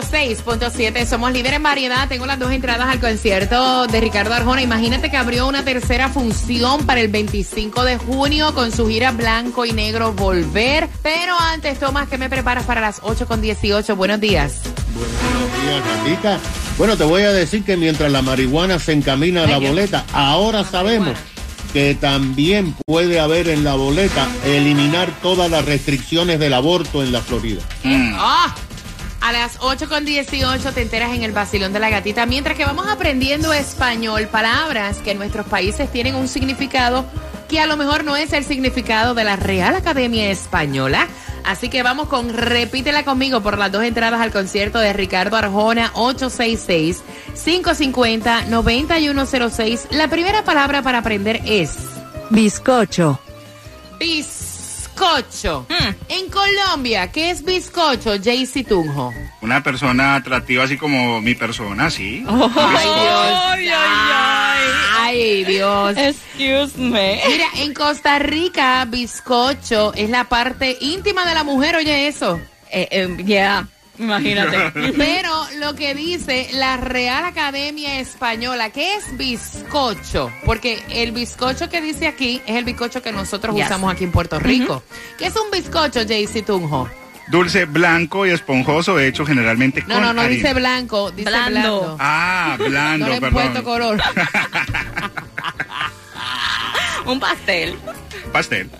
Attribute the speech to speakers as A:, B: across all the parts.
A: 106.7. Somos líderes en variedad. Tengo las dos entradas al concierto de Ricardo Arjona. Imagínate que abrió una tercera función para el 25 de junio con su gira Blanco y Negro Volver. Pero antes, Tomás, ¿qué me preparas para las 8 con 18? Buenos días.
B: Buenos días, Gatita. Bueno, te voy a decir que mientras la marihuana se encamina a la boleta, ahora sabemos que también puede haber en la boleta eliminar todas las restricciones del aborto en la Florida.
A: Ah, A las 8 con 18 te enteras en el vacilón de la gatita. Mientras que vamos aprendiendo español, palabras que en nuestros países tienen un significado que a lo mejor no es el significado de la Real Academia Española. Así que vamos con repítela conmigo por las dos entradas al concierto de Ricardo Arjona 866-550-9106. La primera palabra para aprender es
C: Bizcocho.
A: bizcocho. En Colombia, ¿qué es bizcocho, Jaycee Tunjo?
D: Una persona atractiva así como mi persona, sí.
A: Oh.
C: Ay, ay, ay.
A: Ay, Dios.
C: Excuse me.
A: Mira, en Costa Rica, bizcocho es la parte íntima de la mujer, oye eso.
C: Eh, eh, yeah, imagínate.
A: Pero lo que dice la Real Academia Española, ¿qué es bizcocho? Porque el bizcocho que dice aquí es el bizcocho que nosotros
C: Yes.
A: usamos aquí en Puerto Rico. ¿Qué es un bizcocho, Jaycee Tunjo?
D: Dulce, blanco y esponjoso, hecho generalmente
A: No,
D: con
A: no, no
D: harina.
A: dice blanco, dice
C: Blando.
A: blando.
D: Ah, blando,
A: no le he
D: perdón.
A: puesto color.
C: Un pastel.
D: Pastel.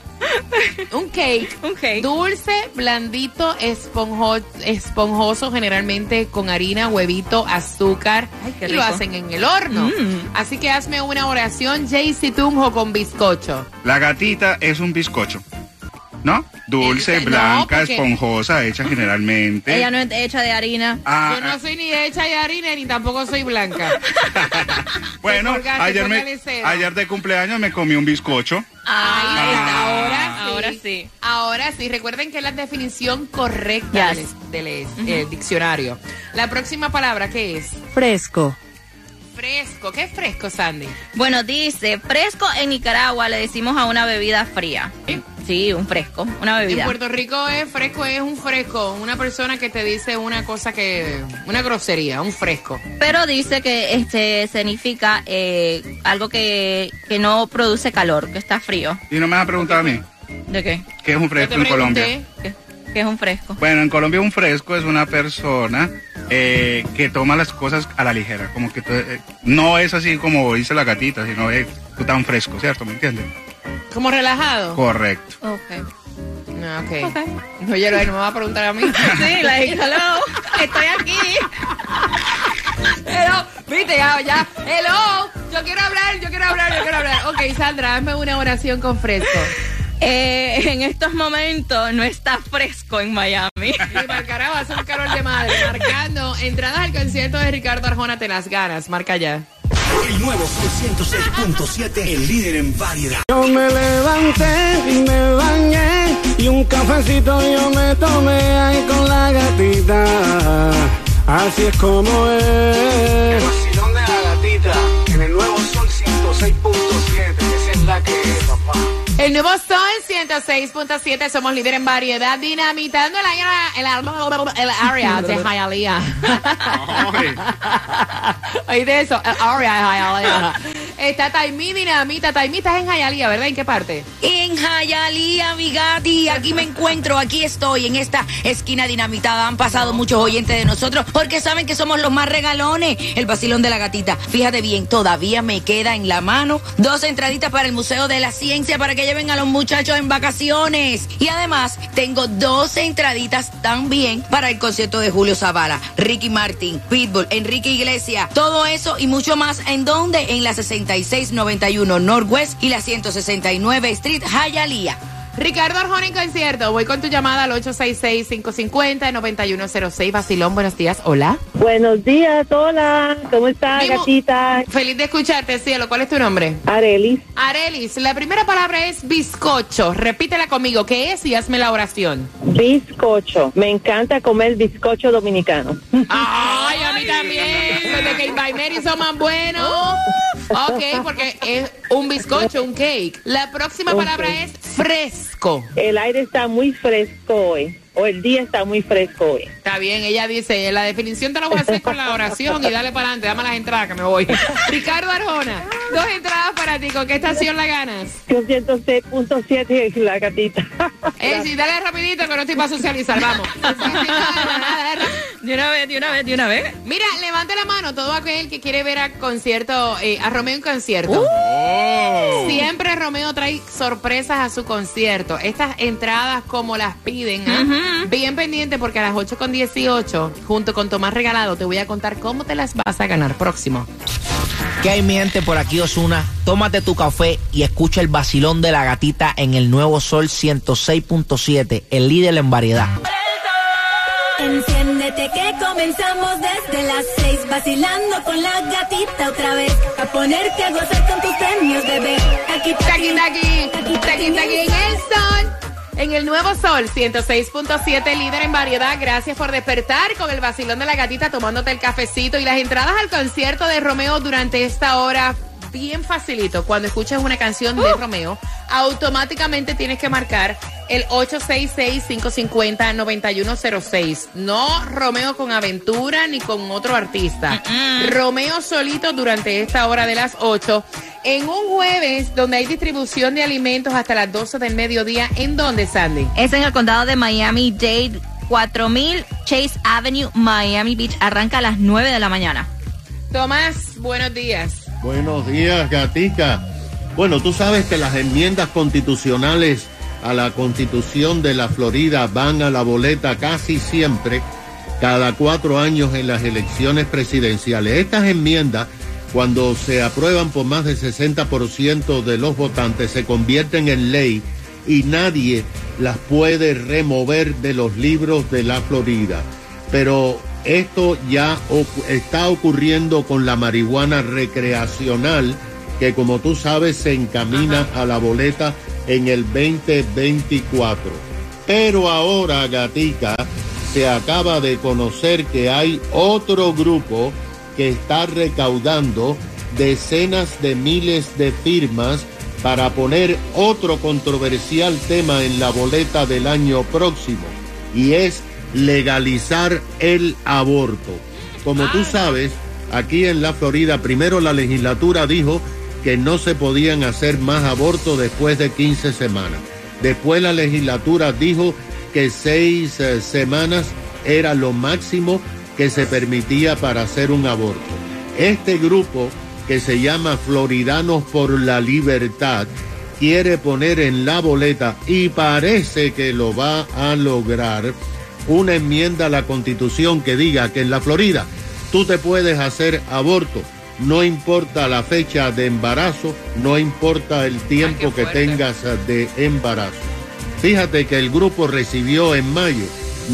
A: Un cake.
C: Un cake.
A: Dulce, blandito, esponjo- esponjoso, generalmente con harina, huevito, azúcar.
C: Ay, qué
A: y lo hacen en el horno.
C: Mm.
A: Así que hazme una oración, Jaycee Tunjo, con bizcocho.
D: La gatita es un bizcocho. ¿No? Dulce,
A: Eh, no,
D: blanca,
A: porque-
D: esponjosa, hecha generalmente.
C: Ella no es hecha de harina.
D: Ah,
A: Yo no soy ni hecha de harina ni tampoco soy blanca.
D: bueno, ayer, me, ayer de cumpleaños me comí un bizcocho.
A: Ahí está, ahora sí.
C: Ahora sí.
A: Ahora sí, recuerden que es la definición correcta
C: Yes.
A: del, del, eh, diccionario. La próxima palabra, ¿qué es?
C: Fresco.
A: Fresco. ¿Qué es fresco, Sandy?
C: Bueno, dice, fresco en Nicaragua le decimos a una bebida fría. Sí, un fresco, una
A: En
C: bebida.
A: Puerto Rico es fresco, es un fresco, una persona que te dice una cosa que, una grosería, un fresco.
C: Pero dice que este significa eh, algo que, que no produce calor, que está frío.
D: Y no me has preguntado a mí,
C: ¿De qué?
D: ¿qué es un fresco en Colombia?
C: ¿Qué, qué es un fresco?
D: Bueno, en Colombia un fresco es una persona eh, que toma las cosas a la ligera, como que eh, no es así como dice la gatita, sino es tú tan fresco, ¿cierto? ¿Me entiendes?
A: como relajado.
D: Correcto.
C: Ok.
A: No, ok. Oye, no me va a preguntar a mí.
C: Sí, like, hello, estoy aquí.
A: Hello, viste, ya, ya. Hello, yo quiero hablar, yo quiero hablar, yo quiero hablar. Ok, Sandra, hazme una oración con fresco.
C: Eh, en estos momentos no está fresco en Miami.
A: Y para carajo, hace un calor de madre. Marcando entradas al concierto de Ricardo Arjona, te las ganas. Marca ya.
E: El nuevo Sol 106.7, el líder en variedad.
F: Yo me levanté y me bañé y un cafecito yo me tomé ahí con la gatita. Así es como es.
E: El nuevo Sol 106.7,
A: somos líder en variedad, dinamitando el área, el, el área de Hialeah. Oíste eso, el área de Hialeah. Está Taimí Dinamita. Taimí, estás en Hialeah, ¿verdad? ¿En qué parte?
G: En Jayalía, mi gati, aquí me encuentro, aquí estoy, en esta esquina dinamitada. Han pasado muchos oyentes de nosotros porque saben que somos los más regalones. El vacilón de la gatita. Fíjate bien, todavía me queda en la mano dos entraditas para el Museo de la Ciencia para que lleven a los muchachos en vacaciones. Y además, tengo dos entraditas también para el concierto de Julio Zavala, Ricky Martin, Pitbull, Enrique Iglesias. Todo eso y mucho más. ¿En dónde? En la 6691 Northwest y la 169 Street,
A: Ricardo Arjona en concierto. Voy con tu llamada al 866-550-9106. Basilón, buenos días. Hola.
H: Buenos días, hola. ¿Cómo está,
A: Vivo-
H: gatita?
A: Feliz de escucharte, cielo. ¿Cuál es tu nombre?
H: Arelis.
A: Arelis, la primera palabra es bizcocho. Repítela conmigo. ¿Qué es? Y hazme la oración.
H: Bizcocho. Me encanta comer bizcocho dominicano.
A: Ay, mí también. Los de Cake by Mary son más buenos. Ok, porque es un bizcocho, un cake. La próxima palabra es fresco.
H: El aire está muy fresco hoy. O el día está muy fresco hoy.
A: Está bien, ella dice, la definición te la voy a hacer con la oración y dale para adelante, dame las entradas que me voy. Ricardo Arjona, dos entradas para ti, ¿con qué estación la ganas?
H: Yo 106.7 es la gatita.
A: Eh, sí, dale rapidito que no estoy para socializar, vamos.
C: De una vez, de una vez, de una vez.
A: Mira, levante la mano todo aquel que quiere ver a concierto, eh, a Romeo en concierto.
D: Oh.
A: Siempre Romeo trae sorpresas a su concierto. Estas entradas como las piden, ¿ah? bien pendiente porque a las 8 con 18, junto con Tomás Regalado, te voy a contar cómo te las vas a ganar. Próximo.
I: ¿Qué hay mi gente por aquí Osuna? Tómate tu café y escucha el vacilón de la gatita en el nuevo Sol 106.7, el líder en variedad.
J: Que comenzamos desde las seis vacilando con la gatita otra vez a ponerte a gozar con tus premios bebé. Aquí
A: taqui, taqui, taqui, en el sol. En el nuevo sol 106.7, líder en variedad. Gracias por despertar con el vacilón de la gatita tomándote el cafecito y las entradas al concierto de Romeo durante esta hora. Bien facilito. Cuando escuchas una canción de Romeo, automáticamente tienes que marcar el 866-550-9106. No Romeo con aventura ni con otro artista. Romeo solito durante esta hora de las 8. En un jueves donde hay distribución de alimentos hasta las 12 del mediodía. ¿En dónde, Sandy?
C: Es en el condado de Miami Dade, 4000 Chase Avenue, Miami Beach. Arranca a las 9 de la mañana.
A: Tomás, buenos días.
B: Buenos días, Gatica. Bueno, tú sabes que las enmiendas constitucionales a la constitución de la Florida van a la boleta casi siempre, cada cuatro años en las elecciones presidenciales. Estas enmiendas, cuando se aprueban por más del 60% de los votantes, se convierten en ley y nadie las puede remover de los libros de la Florida. Pero esto ya está ocurriendo con la marihuana recreacional, que como tú sabes se encamina a la boleta en el 2024. Pero ahora, Gatica, se acaba de conocer que hay otro grupo que está recaudando decenas de miles de firmas para poner otro controversial tema en la boleta del año próximo, y es legalizar el aborto. Como tú sabes, aquí en la Florida, primero la legislatura dijo que no se podían hacer más abortos después de 15 semanas. Después la legislatura dijo que seis eh, semanas era lo máximo que se permitía para hacer un aborto. Este grupo, que se llama Floridanos por la Libertad, quiere poner en la boleta, y parece que lo va a lograr, una enmienda a la constitución que diga que en la Florida tú te puedes hacer aborto. No importa la fecha de embarazo, no importa el tiempo que tengas eh, de embarazo. Fíjate que el grupo recibió en mayo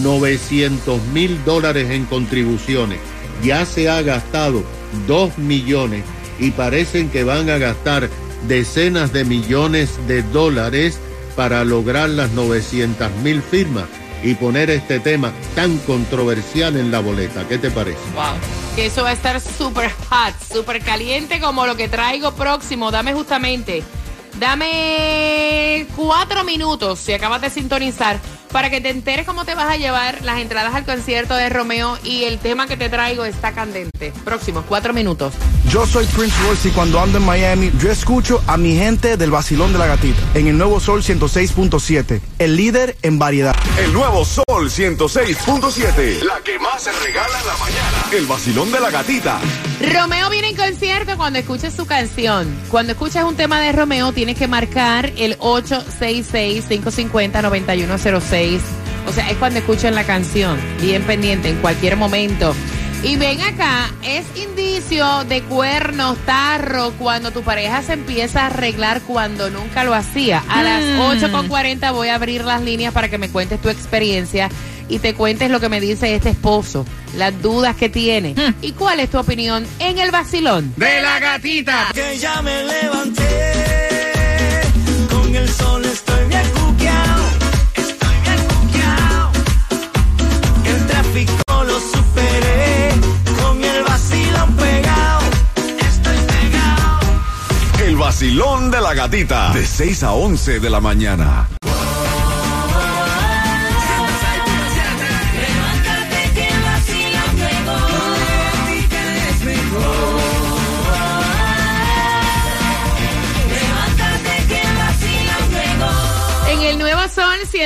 B: 900 mil dólares en contribuciones. Ya se ha gastado 2 millones y parecen que van a gastar decenas de millones de dólares para lograr las 900 mil firmas y poner este tema tan controversial en la boleta. ¿Qué te parece?
A: Wow. Que eso va a estar súper hot, súper caliente como lo que traigo próximo. Dame justamente, dame cuatro minutos si acabas de sintonizar para que te enteres cómo te vas a llevar las entradas al concierto de Romeo y el tema que te traigo está candente. Próximos cuatro minutos.
K: Yo soy Prince Royce y cuando ando en Miami, yo escucho a mi gente del vacilón de la gatita en el nuevo Sol 106.7, el líder en variedad.
L: El nuevo Sol 106.7. La que más se regala en la mañana. El vacilón de la gatita.
A: Romeo viene en concierto cuando escuches su canción. Cuando escuches un tema de Romeo, tienes que marcar el 866-550-9106. O sea, es cuando escuchen la canción. Bien pendiente, en cualquier momento. Y ven acá, es indicio de cuernos, tarro, cuando tu pareja se empieza a arreglar cuando nunca lo hacía. A las
C: Mm.
A: 8.40 voy a abrir las líneas para que me cuentes tu experiencia y te cuentes lo que me dice este esposo, las dudas que tiene y cuál es tu opinión en el vacilón.
D: De la gatita.
F: Que ya me levanté, con el sol estoy bien cuqueado, estoy bien cuqueado. El tráfico lo superé, con el vacilón pegado, estoy pegado.
L: El vacilón de la gatita. De 6 a 11 de la mañana.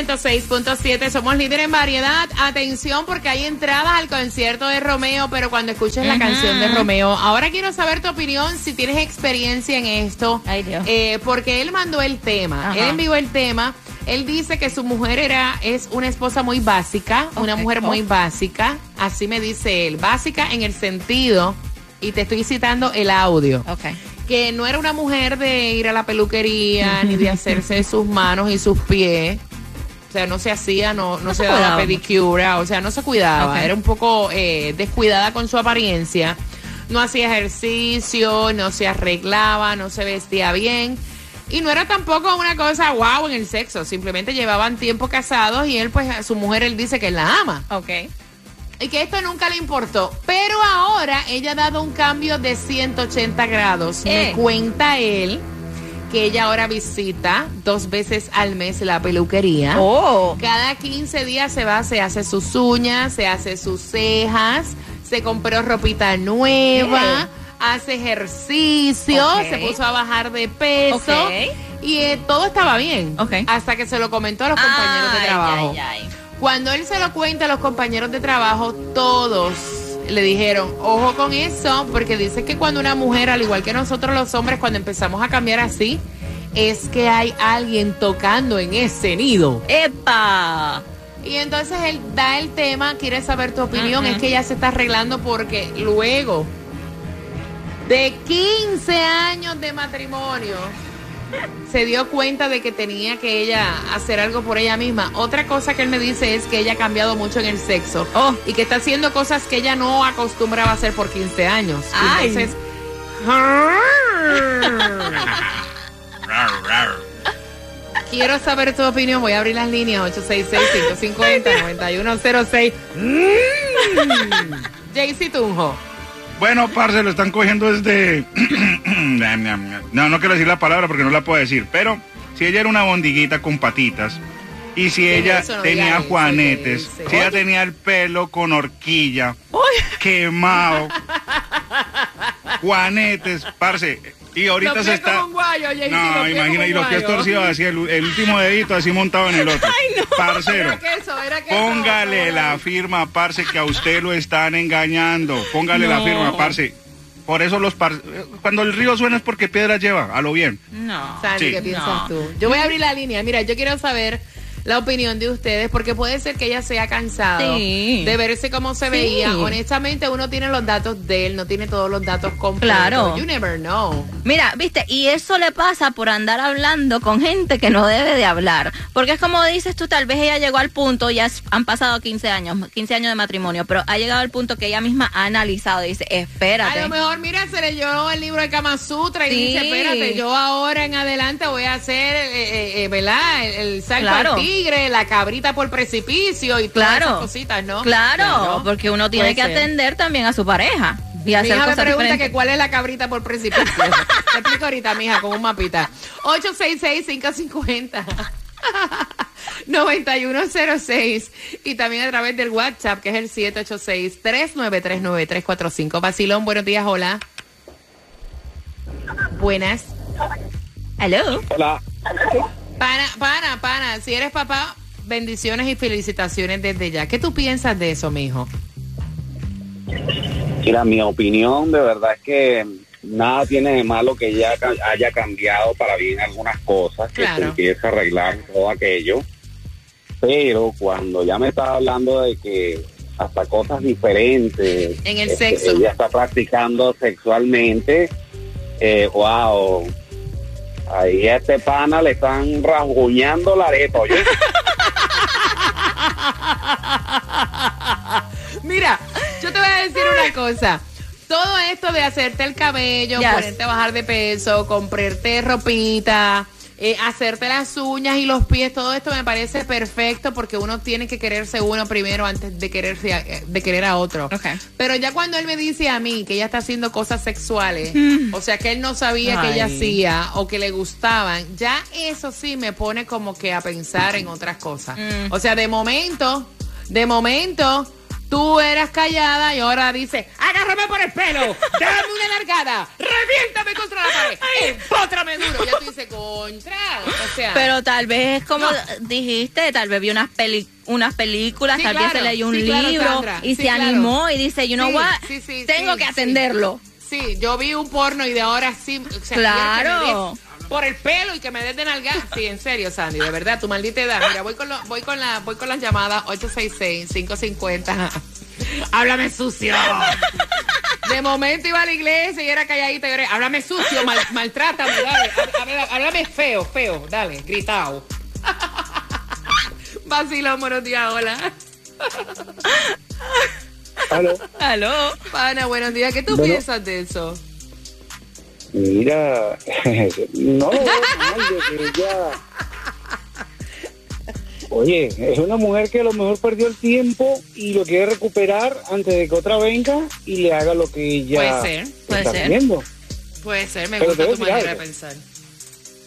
A: 106.7 somos líder en variedad. Atención porque hay entradas al concierto de Romeo, pero cuando escuches la canción de Romeo, ahora quiero saber tu opinión si tienes experiencia en esto.
C: Ay, Dios.
A: Eh, porque él mandó el tema,
C: Ajá.
A: él envió el tema. Él dice que su mujer era es una esposa muy básica, una mujer muy básica, así me dice él, básica en el sentido y te estoy citando el audio
C: Ok.
A: que no era una mujer de ir a la peluquería ni de hacerse sus manos y sus pies. O sea, no se hacía, no, no,
C: No
A: se,
C: se
A: daba pedicura, o sea, no se cuidaba. Era un poco eh, descuidada con su apariencia. No hacía ejercicio, no se arreglaba, no se vestía bien. Y no era tampoco una cosa wow en el sexo. Simplemente llevaban tiempo casados y él, pues, a su mujer, él dice que la ama
C: Ok.
A: y que esto nunca le importó. Pero ahora ella ha dado un cambio de 180 grados. Me
C: Eh.
A: cuenta él que ella ahora visita dos veces al mes la peluquería.
C: Oh.
A: Cada 15 días se va, se hace sus uñas, se hace sus cejas, se compró ropita nueva, hace ejercicio, se puso a bajar de peso. Y eh, todo estaba bien. Hasta que se lo comentó a los compañeros de trabajo.
C: ay, ay.
A: Cuando él se lo cuenta a los compañeros de trabajo, todos le dijeron, ojo con eso, porque dice que cuando una mujer, al igual que nosotros los hombres, cuando empezamos a cambiar así, es que hay alguien tocando en ese nido.
C: ¡Epa!
A: Y entonces él da el tema, quiere saber tu opinión, es que ella se está arreglando porque luego de 15 años de matrimonio se dio cuenta de que tenía que ella hacer algo por ella misma. Otra cosa que él me dice es que ella ha cambiado mucho en el sexo
C: Oh.
A: y que está haciendo cosas que ella no acostumbraba a hacer por 15 años.
C: Ay.
A: Entonces, quiero saber tu opinión. Voy a abrir las líneas 866-550-9106. Mm. Jaycee Tunjo.
D: Bueno, parce, lo están cogiendo desde... no, no quiero decir la palabra porque no la puedo decir, pero si ella era una bondiguita con patitas y si
A: ¿Qué es
D: ella?
A: No
D: tenía juanetes, si ella tenía el pelo con horquilla, quemado, juanetes, parce, y ahorita
A: Lo
D: se está...
A: como un guayo,
D: No, imagina, y los pies torcidos así, el, el último dedito así montado en el otro. Parcero.
A: Era queso, era queso.
D: Póngale la firma, parce, que a usted lo están engañando. Póngale la
C: No.
D: firma, parce. Por eso los par... Cuando el río suena es porque piedras lleva, a lo bien.
C: No.
A: Sandy,
D: Sí.
A: ¿qué piensas
C: No.
A: tú? Yo voy a abrir la línea. Mira, yo quiero saber la opinión de ustedes porque puede ser que ella se haya cansado
C: Sí.
A: de verse como se
C: Sí.
A: veía. Honestamente, uno tiene los datos de él, no tiene todos los datos completos.
C: Claro.
A: You never know.
C: Mira, viste, y eso le pasa por andar hablando con gente que no debe de hablar. Porque es como dices tú, tal vez ella llegó al punto, ya han pasado 15 años, 15 años de matrimonio, pero ha llegado al punto que ella misma ha analizado y dice, espérate.
A: A lo mejor, mira, se leyó el libro de Kama Sutra y
C: Sí.
A: dice, espérate, yo ahora en adelante voy a hacer, eh, eh, eh, ¿verdad? El, el
C: Claro.
A: al tigre, la cabrita por precipicio y todas
C: Claro.
A: esas cositas, ¿no?
C: Claro, porque uno tiene
A: Puede
C: que
A: ser.
C: atender también a su pareja y
A: Mi
C: hacer
A: hija me
C: cosas
A: pregunta
C: diferentes.
A: que cuál es la cabrita por precipicio. Te explico ahorita, mija, con un mapita. 866-550. 9106 y también a través del WhatsApp que es el 786-3939345. Basilón, buenos días, hola. Buenas.
C: Hello.
M: Hola.
A: Pana, pana, pana, si eres papá, bendiciones y felicitaciones desde ya. ¿Qué tú piensas de eso, mijo?
M: Mira, mi opinión de verdad es que nada tiene de malo que ca- haya cambiado para bien algunas cosas, que se empiece a arreglar todo aquello. Pero cuando ya me estaba hablando de que hasta cosas diferentes.
A: En el
M: Este,
A: sexo.
M: Ella está practicando sexualmente. Eh, wow. Ahí a este pana le están rasguñando la arepa, oye.
A: Mira, yo te voy a decir una cosa. Todo esto de hacerte el cabello,
C: Yes.
A: ponerte a bajar de peso, comprarte ropita, eh, hacerte las uñas y los pies, todo esto me parece perfecto porque uno tiene que quererse uno primero antes de quererse a- eh, de querer a otro. Pero ya cuando él me dice a mí que ella está haciendo cosas sexuales,
C: Mm.
A: o sea que él no sabía que ella
C: Ay.
A: hacía o que le gustaban, ya eso sí me pone como que a pensar en otras cosas.
C: Mm.
A: O sea, de momento, de momento, tú eras callada y ahora dices, agárrame por el pelo, dame una largada, reviéntame contra la pared, empótrame duro. Ya tú dices, contra, o sea.
C: Pero tal vez, como
A: No.
C: dijiste, tal vez vio unas peli unas películas,
A: Sí,
C: tal vez se leyó un
A: sí,
C: libro y
A: sí,
C: se
A: claro.
C: animó y dice, you know what,
A: sí, sí,
C: tengo que atenderlo.
A: Sí, yo vi un porno y de ahora sí. O sea,
C: Claro.
A: Por el pelo y que me des de nalga. Sí, en serio, Sandy, de verdad, tu maldita edad. Mira, voy con, lo- voy con, la, voy con las llamadas 866-550. Háblame sucio. De momento iba a la iglesia y era calladita y era, háblame sucio, mal, maltrátame, dale. Há- há- Háblame feo, feo, dale, gritado. Vacilón, buenos días, hola.
M: Aló.
C: Aló.
A: Pana, buenos días. ¿Qué tú
M: Bueno.
A: piensas de eso?
M: Mira, no, no, de que ella... Oye, es una mujer que a lo mejor perdió el tiempo y lo quiere recuperar antes de que otra venga y le haga lo que ella
A: Puede ser, puede
M: está
A: ser. Puede ser, me
M: Pero
A: gusta
M: te
A: tu manera
M: algo.
A: de pensar.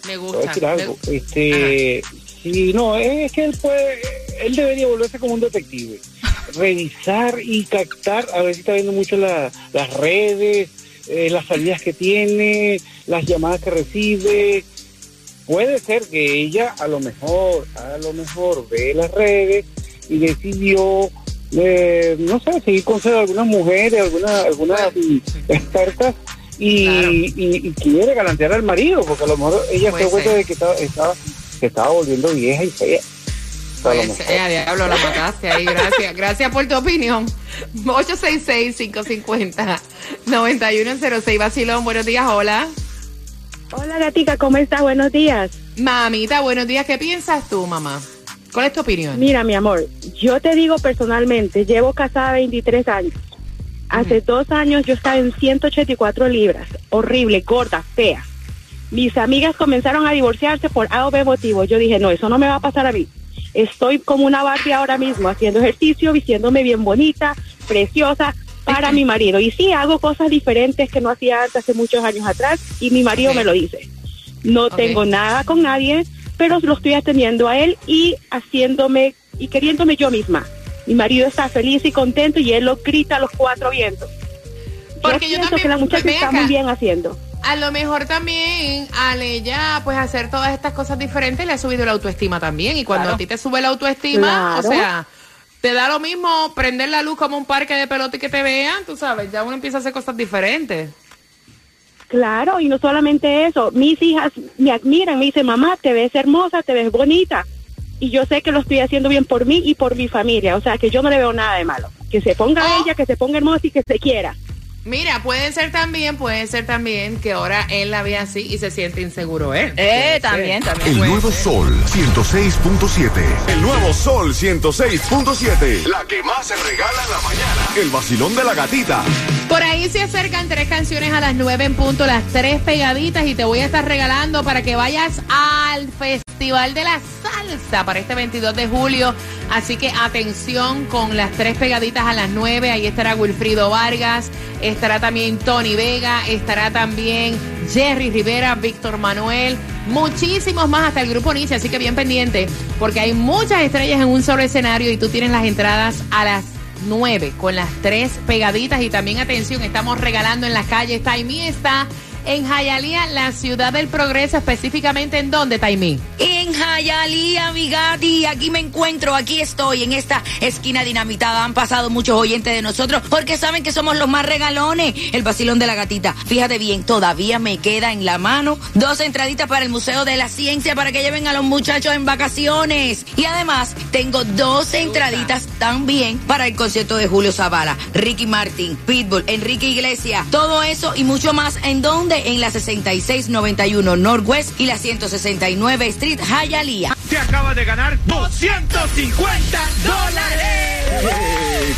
A: Me
M: Te voy a
A: gusta.
M: decir algo.
A: Me-
M: Este, sí, no, es que él puede, él debería volverse como un detective. Revisar y captar, a ver si está viendo mucho la- las redes, eh, las salidas que tiene, las llamadas que recibe. Puede ser que ella a lo mejor, a lo mejor ve las redes y decidió, eh, no sé, seguir consejos de algunas mujeres, algunas, algunas expertas y, y- y quiere galantear al marido, porque a lo mejor ella se
A: Puede
M: dio cuenta de que estaba, estaba, se estaba volviendo vieja y fea.
A: Pues, eh, diablo, la mataste ahí, gracias. Gracias por tu opinión. 866-550-9106. Vacilón, buenos días, hola.
H: Hola, gatica, ¿cómo estás? Buenos días.
A: Mamita, buenos días. ¿Qué piensas tú, mamá? ¿Cuál es tu opinión?
H: Mira, mi amor, yo te digo personalmente, llevo casada 23 años. Hace dos años yo estaba en 184 libras, horrible, gorda, fea. Mis amigas comenzaron a divorciarse por A o B motivo. Yo dije, no, eso no me va a pasar a mí. Estoy como una Barbie ahora mismo, haciendo ejercicio, vistiéndome bien bonita, preciosa para mi marido. Y sí, hago cosas diferentes que no hacía antes hace muchos años atrás y mi marido me lo dice. No tengo nada con nadie, pero lo estoy atendiendo a él y haciéndome y queriéndome yo misma. Mi marido está feliz y contento y él lo grita a los cuatro vientos.
A: Porque yo
H: pienso
A: también-
H: que la muchacha está muy bien haciendo.
A: A lo mejor también al ella pues hacer todas estas cosas diferentes le ha subido la autoestima también y cuando
H: Claro.
A: a ti te sube la autoestima, o sea, te da lo mismo prender la luz como un parque de pelota y que te vean, tú sabes, ya uno empieza a hacer cosas diferentes.
H: Claro, y no solamente eso, mis hijas me admiran, me dicen, mamá, te ves hermosa, te ves bonita. Y yo sé que lo estoy haciendo bien por mí y por mi familia, o sea que yo no le veo nada de malo. Que se ponga
A: Oh.
H: ella, que se ponga hermosa y que se quiera.
A: Mira, puede ser también, puede ser también que ahora él la ve así y se siente inseguro él.
C: Eh,
A: Puede
C: también,
A: ser.
C: también.
L: El nuevo Sol 106.7. El nuevo Sol 106.7. La que más se regala en la mañana. El vacilón de la gatita.
A: Por ahí se acercan tres canciones a las nueve en punto, las tres pegaditas y te voy a estar regalando para que vayas al Festival de la Para este 22 de julio. Así que atención con las tres pegaditas a las nueve. Ahí estará Wilfrido Vargas, estará también Tony Vega, estará también Jerry Rivera, Víctor Manuel, muchísimos más hasta el grupo Nietzsche. Así que bien pendiente porque hay muchas estrellas en un solo escenario y tú tienes las entradas a las 9 con las tres pegaditas y también atención, estamos regalando en las calles Taimí está en Jayalía, la ciudad del progreso, específicamente en dónde, Taimí.
G: En Jayalía, mi Gati, aquí me encuentro, aquí estoy, en esta esquina dinamitada. Han pasado muchos oyentes de nosotros porque saben que somos los más regalones. El vacilón de la gatita. Fíjate bien, todavía me queda en la mano dos entraditas para el Museo de la Ciencia para que lleven a los muchachos en vacaciones. Y además, tengo dos entraditas también para el concierto de Julio Zavala, Ricky Martin, Pitbull, Enrique Iglesias. Todo eso y mucho más. ¿En dónde? En la 6691 Northwest y la 169 Street, Hialeah.
N: Te acaba de ganar 250 dólares.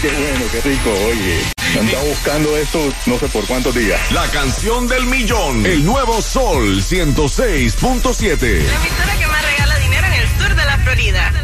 O: qué bueno, qué rico, oye. Andaba buscando esto no sé por cuántos días.
L: La canción del millón. El nuevo Sol 106.7.
P: La emisora que más regala dinero en el sur de la Florida.